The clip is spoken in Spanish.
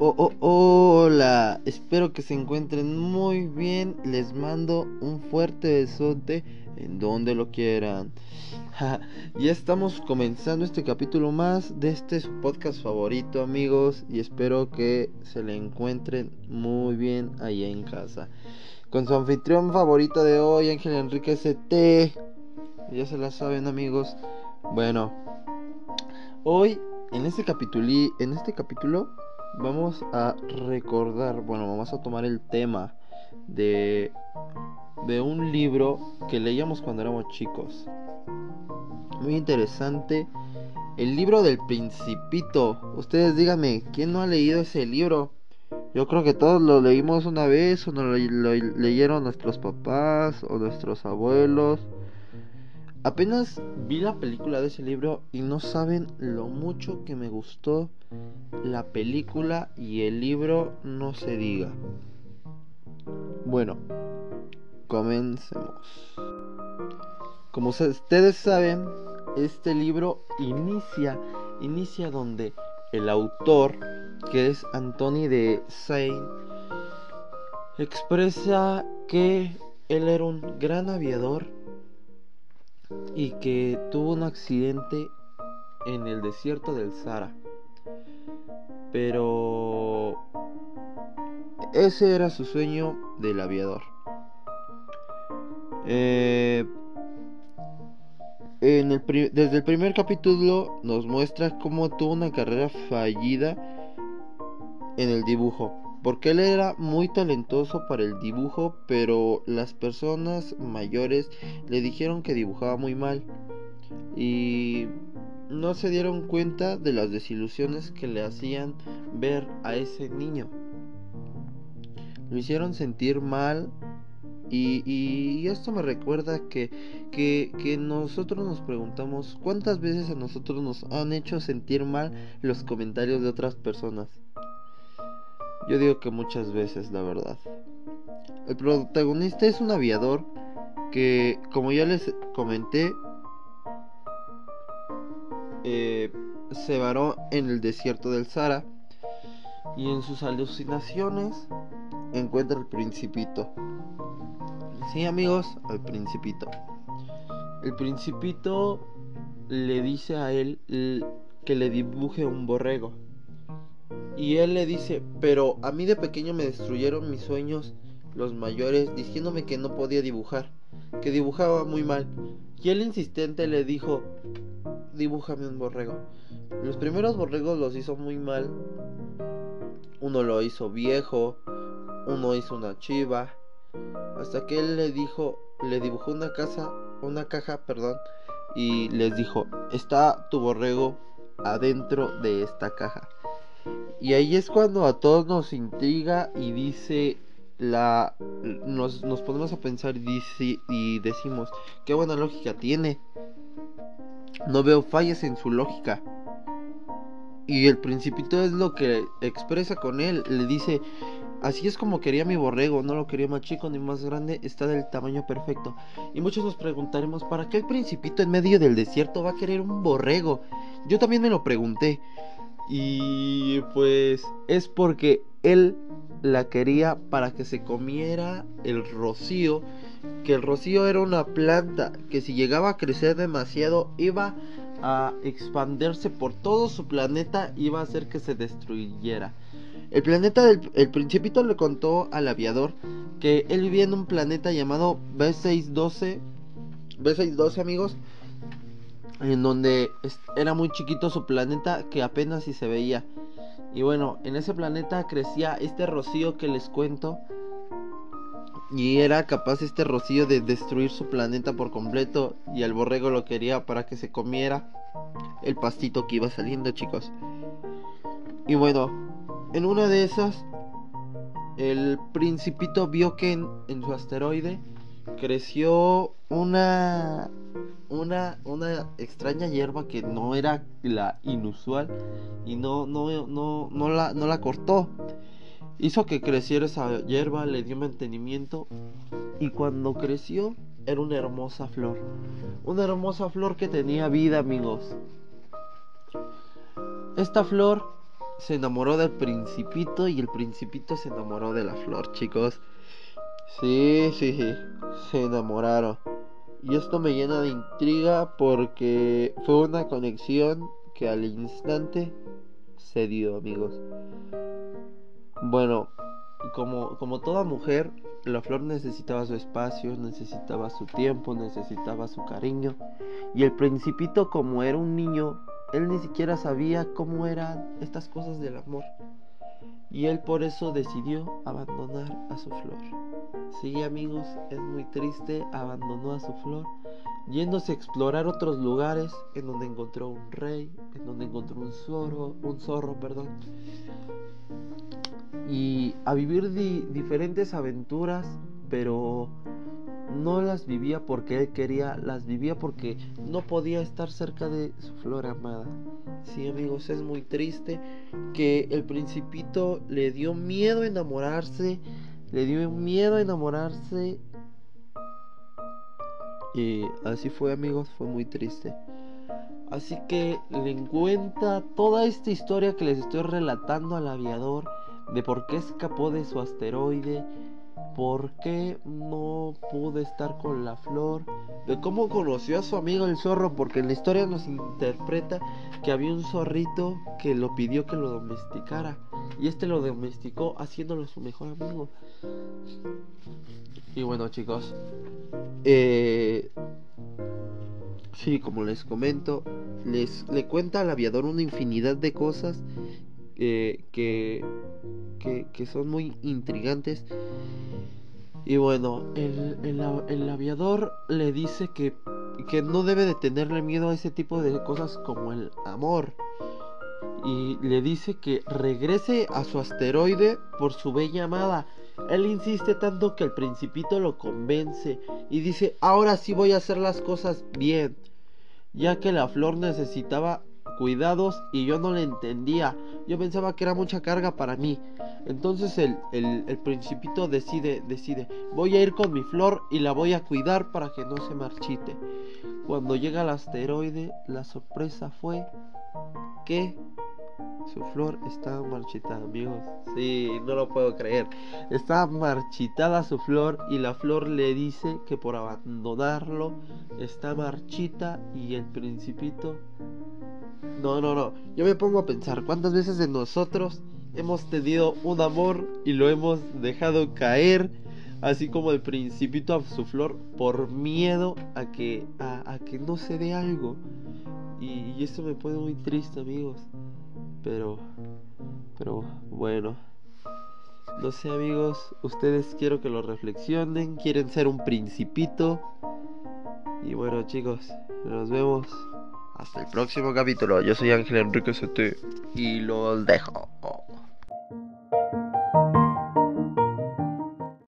Oh, oh, hola, espero que se encuentren muy bien. Les mando un fuerte besote en donde lo quieran. ya estamos comenzando este capítulo más de este su podcast favorito, amigos. Y espero que se le encuentren muy bien allá en casa. Con su anfitrión favorito de hoy, Ángel Enrique ST. Ya se la saben, amigos. Bueno, hoy en este capítulo, en este capítulo vamos a recordar, bueno, vamos a tomar el tema de, de un libro que leíamos cuando éramos chicos. Muy interesante. El libro del principito. Ustedes díganme, ¿quién no ha leído ese libro? Yo creo que todos lo leímos una vez o nos lo, lo leyeron nuestros papás o nuestros abuelos. Apenas vi la película de ese libro y no saben lo mucho que me gustó la película y el libro no se diga. Bueno, comencemos. Como ustedes saben, este libro inicia, inicia donde el autor, que es Anthony de Saint, expresa que él era un gran aviador y que tuvo un accidente en el desierto del Sahara. Pero ese era su sueño del aviador. Eh, desde el primer capítulo nos muestra cómo tuvo una carrera fallida en el dibujo. Porque él era muy talentoso para el dibujo, pero las personas mayores le dijeron que dibujaba muy mal. Y no se dieron cuenta de las desilusiones que le hacían ver a ese niño. Lo hicieron sentir mal y, esto me recuerda que, que, que, nosotros nos preguntamos cuántas veces a nosotros nos han hecho sentir mal los comentarios de otras personas. Yo digo que muchas veces, la verdad. El protagonista es un aviador que, como ya les comenté, se varó en el desierto del Sahara y en sus alucinaciones encuentra el principito. Sí, amigos, al principito. El principito le dice a él que le dibuje un borrego. Y él le dice, pero a mí de pequeño me destruyeron mis sueños los mayores diciéndome que no podía dibujar, que dibujaba muy mal. Y el insistente le dijo, dibújame un borrego. Los primeros borregos los hizo muy mal. Uno lo hizo viejo, uno hizo una chiva, hasta que él le dijo, le dibujó una casa, una caja, perdón, y les dijo, está tu borrego adentro de esta caja. Y ahí es cuando a todos nos intriga y dice la nos, nos ponemos a pensar y, dice, y decimos qué buena lógica tiene. No veo fallas en su lógica. Y el principito es lo que expresa con él. Le dice, así es como quería mi borrego, no lo quería más chico ni más grande, está del tamaño perfecto. Y muchos nos preguntaremos, ¿para qué el principito en medio del desierto va a querer un borrego? Yo también me lo pregunté. Y pues es porque él la quería para que se comiera el rocío. Que el rocío era una planta que si llegaba a crecer demasiado iba a expandirse por todo su planeta, iba a hacer que se destruyera. El planeta del el principito le contó al aviador que él vivía en un planeta llamado B612. B612 amigos en donde era muy chiquito su planeta que apenas si se veía. Y bueno, en ese planeta crecía este rocío que les cuento. Y era capaz este rocío de destruir su planeta por completo. Y el borrego lo quería para que se comiera el pastito que iba saliendo, chicos. Y bueno, en una de esas, el principito vio que en su asteroide creció una una, una extraña hierba que no era la inusual y no, no, no, no, la, no la cortó. Hizo que creciera esa hierba, le dio mantenimiento y cuando creció era una hermosa flor. Una hermosa flor que tenía vida, amigos. Esta flor se enamoró del principito y el principito se enamoró de la flor, chicos. Sí, sí, sí, se enamoraron. Y esto me llena de intriga porque fue una conexión que al instante se dio, amigos. Bueno, como, como toda mujer, la flor necesitaba su espacio, necesitaba su tiempo, necesitaba su cariño. Y el principito, como era un niño, él ni siquiera sabía cómo eran estas cosas del amor. Y él por eso decidió abandonar a su flor. Sí, amigos, es muy triste, abandonó a su flor, yéndose a explorar otros lugares en donde encontró un rey, en donde encontró un zorro, un zorro, perdón. Y a vivir diferentes aventuras, pero no las vivía porque él quería, las vivía porque no podía estar cerca de su flor amada. Sí, amigos, es muy triste que el principito le dio miedo a enamorarse, le dio miedo a enamorarse. Y así fue, amigos, fue muy triste. Así que le cuenta toda esta historia que les estoy relatando al aviador de por qué escapó de su asteroide, por qué no pude estar con la flor, de cómo conoció a su amigo el zorro, porque en la historia nos interpreta que había un zorrito que lo pidió que lo domesticara. Y este lo domesticó haciéndolo su mejor amigo. Y bueno chicos, eh, sí, como les comento, les le cuenta al aviador una infinidad de cosas eh, que, que, son muy intrigantes y bueno, el, el, aviador le dice que, que no debe de tenerle miedo a ese tipo de cosas como el amor. Y le dice que regrese a su asteroide por su bella amada. Él insiste tanto que el principito lo convence y dice, ahora sí voy a hacer las cosas bien, ya que la flor necesitaba cuidados y yo no le entendía. Yo pensaba que era mucha carga para mí. Entonces el, el, principito decide, decide, voy a ir con mi flor y la voy a cuidar para que no se marchite. Cuando llega el asteroide, la sorpresa fue que su flor estaba marchitada, amigos. Sí, no lo puedo creer. Estaba marchitada su flor y la flor le dice que por abandonarlo está marchita y el principito no, no, no. Yo me pongo a pensar cuántas veces de nosotros hemos tenido un amor y lo hemos dejado caer, así como el principito a su flor, por miedo a que, a, que no se dé algo. Y, y eso me pone muy triste, amigos. Pero, pero bueno. No sé, amigos, ustedes quiero que lo reflexionen, quieren ser un principito. Y bueno, chicos, nos vemos hasta el próximo capítulo. Yo soy Ángel Enrique CT y lo dejo.